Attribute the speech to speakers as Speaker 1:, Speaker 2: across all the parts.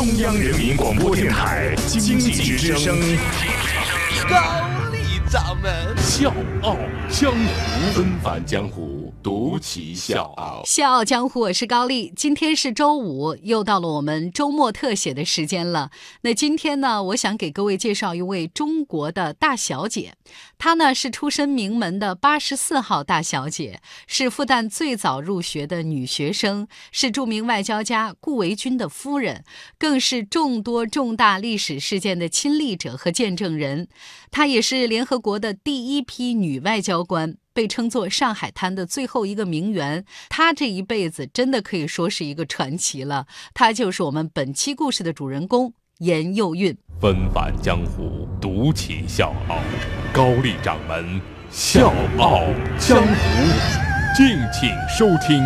Speaker 1: 中央人民广播电台经济之声，
Speaker 2: 高丽掌门
Speaker 1: 笑傲江湖，纷繁江湖。独骑笑傲，
Speaker 3: 笑傲江湖，我是高丽。今天是周五，又到了我们周末特写的时间了。那今天呢，我想给各位介绍一位中国的大小姐，她呢是出身名门的八十四号大小姐，是复旦最早入学的女学生，是著名外交家顾维钧的夫人，更是众多重大历史事件的亲历者和见证人。她也是联合国的第一批女外交官。被称作上海滩的最后一个名媛，她这一辈子真的可以说是一个传奇了。她就是我们本期故事的主人公严幼韵。
Speaker 1: 纷繁江湖，独起笑傲，高丽掌门笑傲江湖，敬请收听。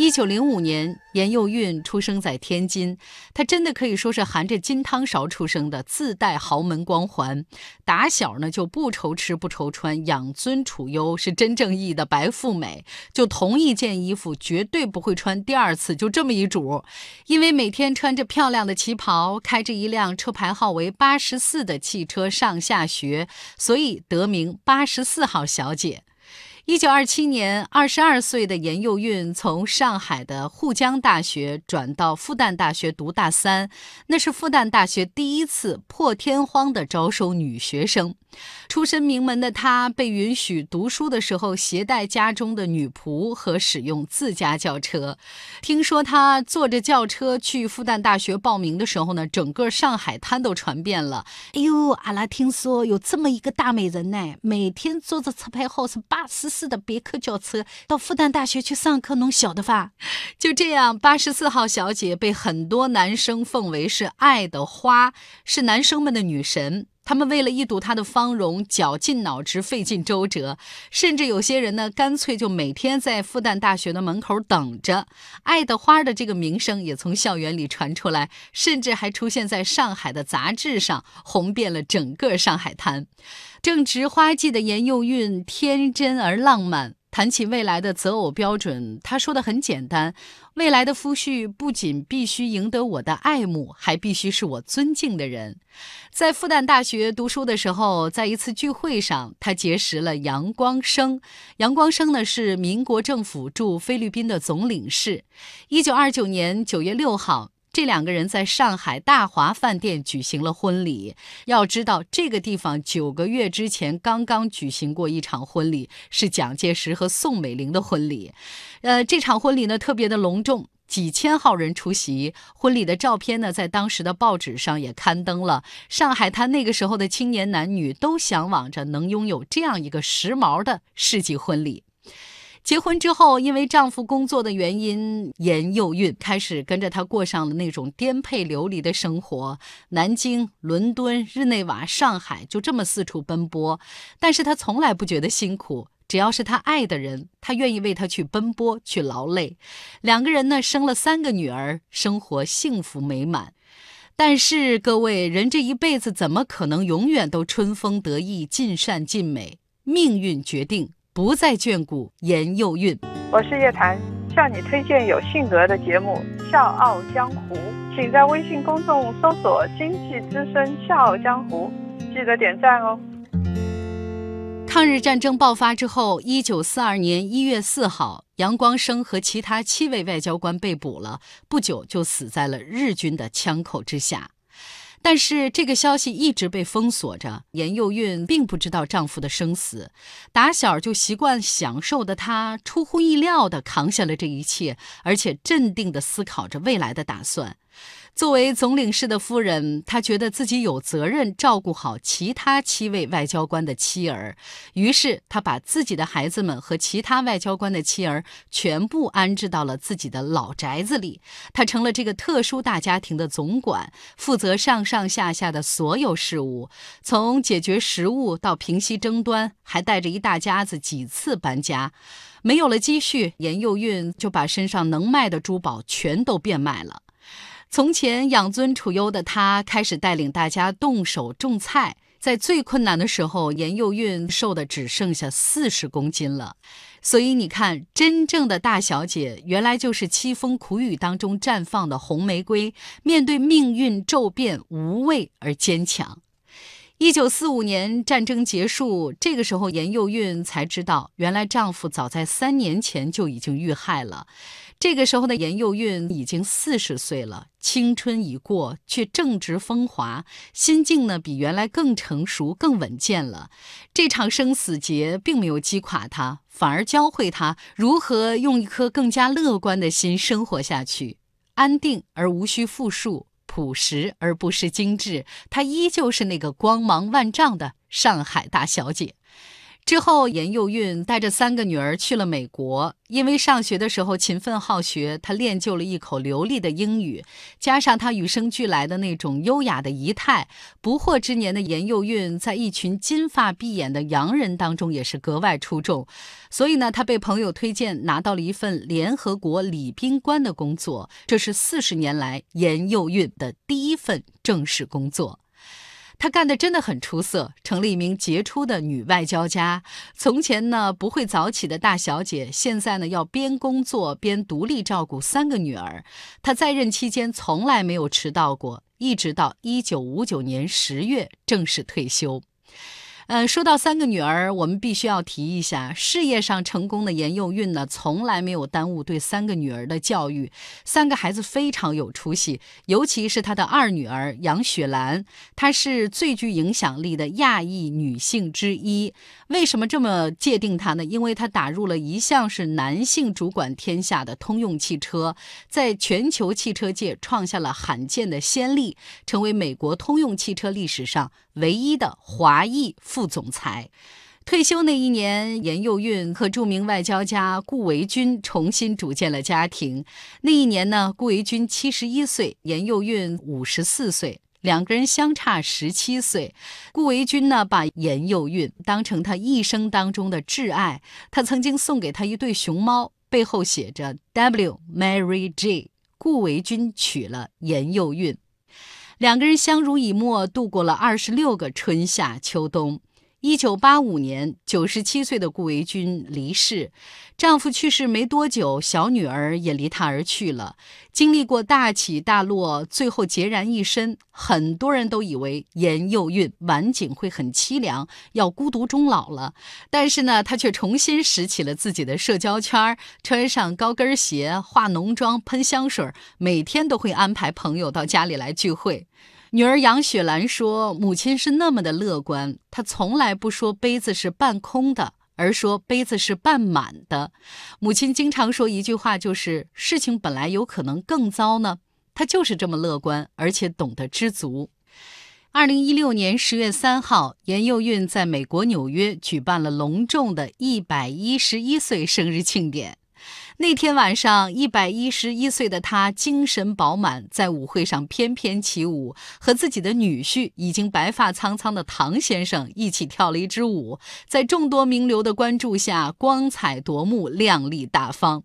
Speaker 3: 一九零五年，严幼韵出生在天津。她真的可以说是含着金汤勺出生的，自带豪门光环。打小呢就不愁吃不愁穿，养尊处优，是真正意义的白富美。就同一件衣服，绝对不会穿第二次，就这么一主。因为每天穿着漂亮的旗袍，开着一辆车牌号为八十四的汽车上下学，所以得名八十四号小姐。一九二七年，二十二岁的严幼韵从上海的沪江大学转到复旦大学读大三，那是复旦大学第一次破天荒的招收女学生。出身名门的她被允许读书的时候携带家中的女仆和使用自家轿车。听说她坐着轿车去复旦大学报名的时候呢，整个上海滩都传遍了。哎呦，阿拉听说有这么一个大美人呢，每天坐着车牌号是八十四的别克轿车到复旦大学去上课，侬晓得吧？就这样，八十四号小姐被很多男生奉为是爱的花，是男生们的女神。他们为了一睹他的芳容，绞尽脑汁，费尽周折，甚至有些人呢，干脆就每天在复旦大学的门口等着。爱的花的这个名声也从校园里传出来，甚至还出现在上海的杂志上，红遍了整个上海滩。正值花季的严幼韵，天真而浪漫。谈起未来的择偶标准，他说的很简单：未来的夫婿不仅必须赢得我的爱慕，还必须是我尊敬的人。在复旦大学读书的时候，在一次聚会上，他结识了杨光生。杨光生呢是民国政府驻菲律宾的总领事。一九二九年九月六号。这两个人在上海大华饭店举行了婚礼。要知道，这个地方九个月之前刚刚举行过一场婚礼，是蒋介石和宋美龄的婚礼。呃，这场婚礼呢特别的隆重，几千号人出席。婚礼的照片呢，在当时的报纸上也刊登了。上海滩那个时候的青年男女都向往着能拥有这样一个时髦的世纪婚礼。结婚之后，因为丈夫工作的原因，严幼韵开始跟着他过上了那种颠沛流离的生活。南京、伦敦、日内瓦、上海，就这么四处奔波。但是她从来不觉得辛苦，只要是她爱的人，她愿意为他去奔波、去劳累。两个人呢，生了三个女儿，生活幸福美满。但是各位，人这一辈子怎么可能永远都春风得意、尽善尽美？命运决定。不再眷顾严幼韵。
Speaker 4: 我是叶檀，向你推荐有性格的节目《笑傲江湖》，请在微信公众搜索“经济之声笑傲江湖”，记得点赞哦。
Speaker 3: 抗日战争爆发之后，一九四二年一月四号，杨光生和其他七位外交官被捕了，不久就死在了日军的枪口之下。但是这个消息一直被封锁着，严幼韵并不知道丈夫的生死。打小就习惯享受的她，出乎意料地扛下了这一切，而且镇定地思考着未来的打算。作为总领事的夫人，她觉得自己有责任照顾好其他七位外交官的妻儿，于是她把自己的孩子们和其他外交官的妻儿全部安置到了自己的老宅子里。她成了这个特殊大家庭的总管，负责上上下下的所有事务，从解决食物到平息争端，还带着一大家子几次搬家。没有了积蓄，严幼韵就把身上能卖的珠宝全都变卖了。从前养尊处优的他，开始带领大家动手种菜。在最困难的时候，严幼韵瘦的只剩下四十公斤了。所以你看，真正的大小姐原来就是凄风苦雨当中绽放的红玫瑰，面对命运骤变，无畏而坚强。一九四五年战争结束，这个时候严幼韵才知道，原来丈夫早在三年前就已经遇害了。这个时候的严幼韵已经四十岁了，青春已过，却正值风华，心境呢比原来更成熟、更稳健了。这场生死劫并没有击垮她，反而教会她如何用一颗更加乐观的心生活下去，安定而无需富庶。朴实而不失精致，她依旧是那个光芒万丈的上海大小姐。之后，严幼韵带着三个女儿去了美国。因为上学的时候勤奋好学，她练就了一口流利的英语，加上她与生俱来的那种优雅的仪态，不惑之年的严幼韵在一群金发碧眼的洋人当中也是格外出众。所以呢，她被朋友推荐，拿到了一份联合国礼宾官的工作，这是四十年来严幼韵的第一份正式工作。她干的真的很出色，成了一名杰出的女外交家。从前呢不会早起的大小姐，现在呢要边工作边独立照顾三个女儿。她在任期间从来没有迟到过，一直到一九五九年十月正式退休。嗯，说到三个女儿，我们必须要提一下，事业上成功的严幼韵呢，从来没有耽误对三个女儿的教育。三个孩子非常有出息，尤其是她的二女儿杨雪兰，她是最具影响力的亚裔女性之一。为什么这么界定她呢？因为她打入了一向是男性主管天下的通用汽车，在全球汽车界创下了罕见的先例，成为美国通用汽车历史上唯一的华裔副。总裁退休那一年，严幼韵和著名外交家顾维钧重新组建了家庭。那一年呢，顾维钧七十一岁，严幼韵五十四岁，两个人相差十七岁。顾维钧呢，把严幼韵当成他一生当中的挚爱，他曾经送给他一对熊猫，背后写着 “W Mary J”。顾维钧娶了严幼韵，两个人相濡以沫，度过了二十六个春夏秋冬。一九八五年，九十七岁的顾维钧离世，丈夫去世没多久，小女儿也离她而去了。经历过大起大落，最后孑然一身。很多人都以为严幼韵晚景会很凄凉，要孤独终老了。但是呢，她却重新拾起了自己的社交圈，穿上高跟鞋，化浓妆，喷香水，每天都会安排朋友到家里来聚会。女儿杨雪兰说：“母亲是那么的乐观，她从来不说杯子是半空的，而说杯子是半满的。母亲经常说一句话，就是事情本来有可能更糟呢。她就是这么乐观，而且懂得知足。”二零一六年十月三号，严幼韵在美国纽约举办了隆重的一百一十一岁生日庆典。那天晚上，一百一十一岁的他精神饱满，在舞会上翩翩起舞，和自己的女婿已经白发苍苍的唐先生一起跳了一支舞，在众多名流的关注下，光彩夺目，靓丽大方。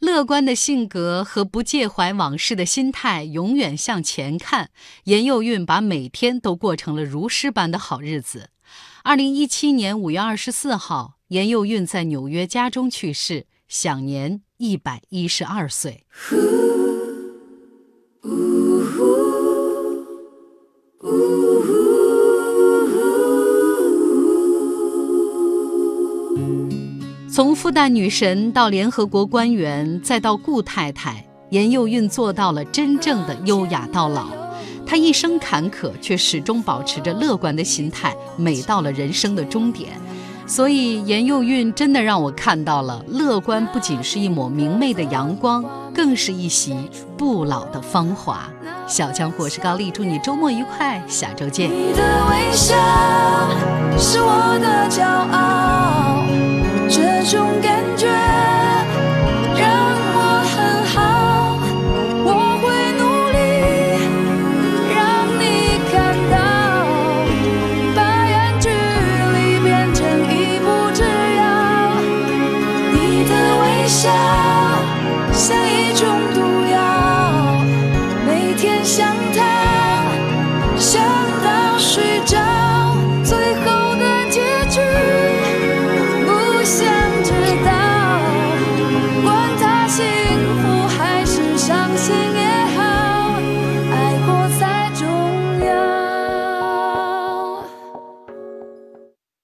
Speaker 3: 乐观的性格和不介怀往事的心态，永远向前看。严幼韵把每天都过成了如诗般的好日子。二零一七年五月二十四号，严幼韵在纽约家中去世。享年一百一十二岁。从复旦女神到联合国官员，再到顾太太，严幼韵做到了真正的优雅到老。她一生坎坷，却始终保持着乐观的心态，美到了人生的终点。所以，严幼韵真的让我看到了，乐观不仅是一抹明媚的阳光，更是一袭不老的芳华。小江，我是高丽，祝你周末愉快，下周见。
Speaker 5: 你的微笑是我的骄傲，这种感觉。